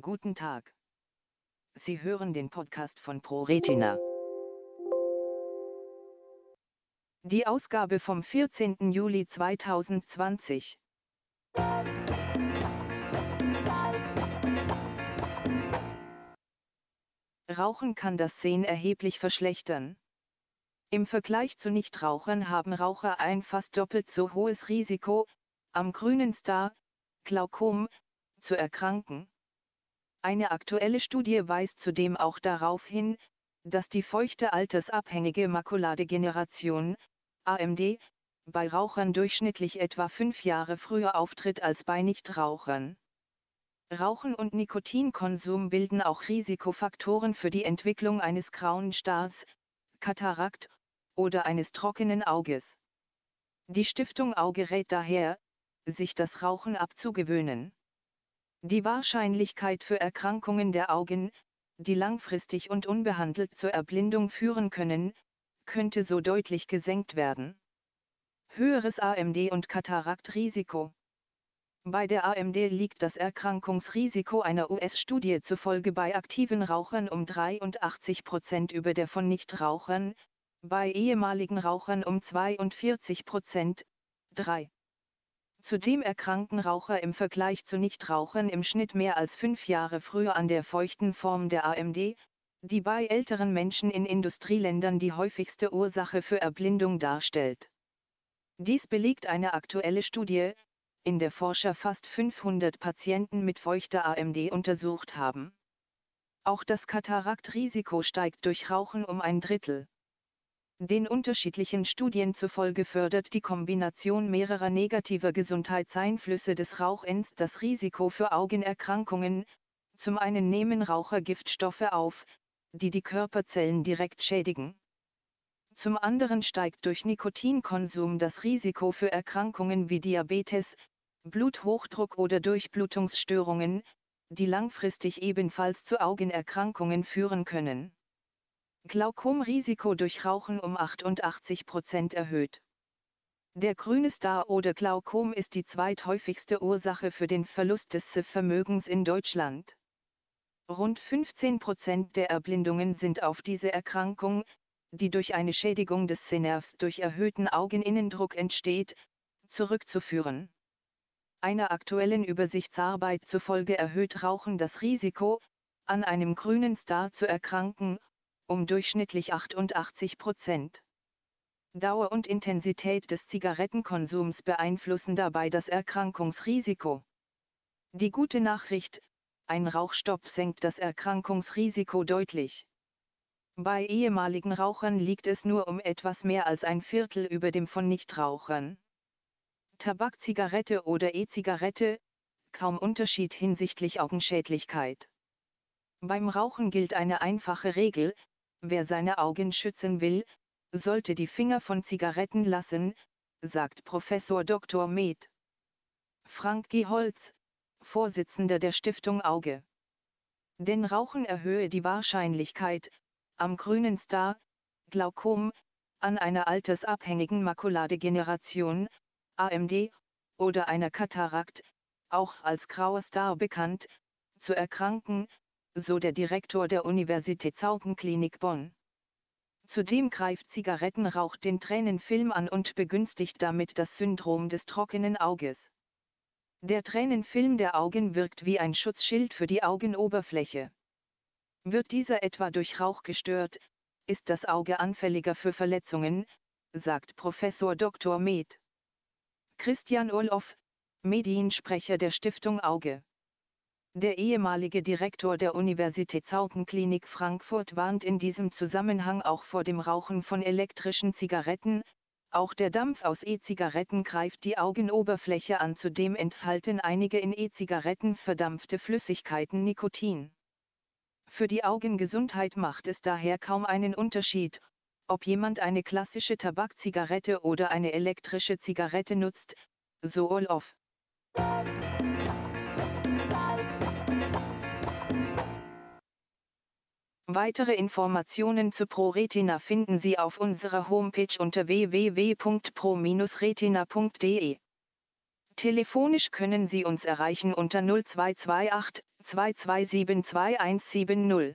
Guten Tag. Sie hören den Podcast von ProRetina. Die Ausgabe vom 14. Juli 2020. Rauchen kann das Sehen erheblich verschlechtern. Im Vergleich zu Nichtrauchern haben Raucher ein fast doppelt so hohes Risiko, am grünen Star, Glaukom, zu erkranken. Eine aktuelle Studie weist zudem auch darauf hin, dass die feuchte altersabhängige Makuladegeneration, AMD, bei Rauchern durchschnittlich etwa fünf Jahre früher auftritt als bei Nichtrauchern. Rauchen und Nikotinkonsum bilden auch Risikofaktoren für die Entwicklung eines grauen Stars, Katarakt oder eines trockenen Auges. Die Stiftung Auge rät daher, sich das Rauchen abzugewöhnen. Die Wahrscheinlichkeit für Erkrankungen der Augen, die langfristig und unbehandelt zur Erblindung führen können, könnte so deutlich gesenkt werden. Höheres AMD und Kataraktrisiko. Bei der AMD liegt das Erkrankungsrisiko einer US-Studie zufolge bei aktiven Rauchern um 83 Prozent über der von Nichtrauchern, bei ehemaligen Rauchern um 42 Prozent, 3. Zudem erkranken Raucher im Vergleich zu Nichtrauchern im Schnitt mehr als fünf Jahre früher an der feuchten Form der AMD, die bei älteren Menschen in Industrieländern die häufigste Ursache für Erblindung darstellt. Dies belegt eine aktuelle Studie, in der Forscher fast 500 Patienten mit feuchter AMD untersucht haben. Auch das Kataraktrisiko steigt durch Rauchen um ein Drittel. Den unterschiedlichen Studien zufolge fördert die Kombination mehrerer negativer Gesundheitseinflüsse des Rauchens das Risiko für Augenerkrankungen. Zum einen nehmen Raucher Giftstoffe auf, die die Körperzellen direkt schädigen. Zum anderen steigt durch Nikotinkonsum das Risiko für Erkrankungen wie Diabetes, Bluthochdruck oder Durchblutungsstörungen, die langfristig ebenfalls zu Augenerkrankungen führen können. Glaukomrisiko durch Rauchen um 88 Prozent erhöht. Der grüne Star oder Glaukom ist die zweithäufigste Ursache für den Verlust des Vermögens in Deutschland. Rund 15 Prozent der Erblindungen sind auf diese Erkrankung, die durch eine Schädigung des Sehnervs durch erhöhten Augeninnendruck entsteht, zurückzuführen. Einer aktuellen Übersichtsarbeit zufolge erhöht Rauchen das Risiko, an einem grünen Star zu erkranken, um durchschnittlich 88 Prozent. Dauer und Intensität des Zigarettenkonsums beeinflussen dabei das Erkrankungsrisiko. Die gute Nachricht, ein Rauchstopp senkt das Erkrankungsrisiko deutlich. Bei ehemaligen Rauchern liegt es nur um etwas mehr als ein Viertel über dem von Nichtrauchern. Tabakzigarette oder E-Zigarette, kaum Unterschied hinsichtlich Augenschädlichkeit. Beim Rauchen gilt eine einfache Regel, Wer seine Augen schützen will, sollte die Finger von Zigaretten lassen, sagt Professor Dr. Med. Frank G. Holz, Vorsitzender der Stiftung Auge. Denn Rauchen erhöhe die Wahrscheinlichkeit, am grünen Star, Glaukom, an einer altersabhängigen Makuladegeneration, AMD, oder einer Katarakt, auch als grauer Star bekannt, zu erkranken, so der Direktor der Universitätsaugenklinik Bonn. Zudem greift Zigarettenrauch den Tränenfilm an und begünstigt damit das Syndrom des trockenen Auges. Der Tränenfilm der Augen wirkt wie ein Schutzschild für die Augenoberfläche. Wird dieser etwa durch Rauch gestört, ist das Auge anfälliger für Verletzungen, sagt Professor Dr. Med. Christian Orloff, Mediensprecher der Stiftung Auge. Der ehemalige Direktor der Universitätsaugenklinik Frankfurt warnt in diesem Zusammenhang auch vor dem Rauchen von elektrischen Zigaretten, auch der Dampf aus E-Zigaretten greift die Augenoberfläche an, zudem enthalten einige in E-Zigaretten verdampfte Flüssigkeiten Nikotin. Für die Augengesundheit macht es daher kaum einen Unterschied, ob jemand eine klassische Tabakzigarette oder eine elektrische Zigarette nutzt, so Olof. Weitere Informationen zu ProRetina finden Sie auf unserer Homepage unter www.pro-retina.de. Telefonisch können Sie uns erreichen unter 0228 22722170.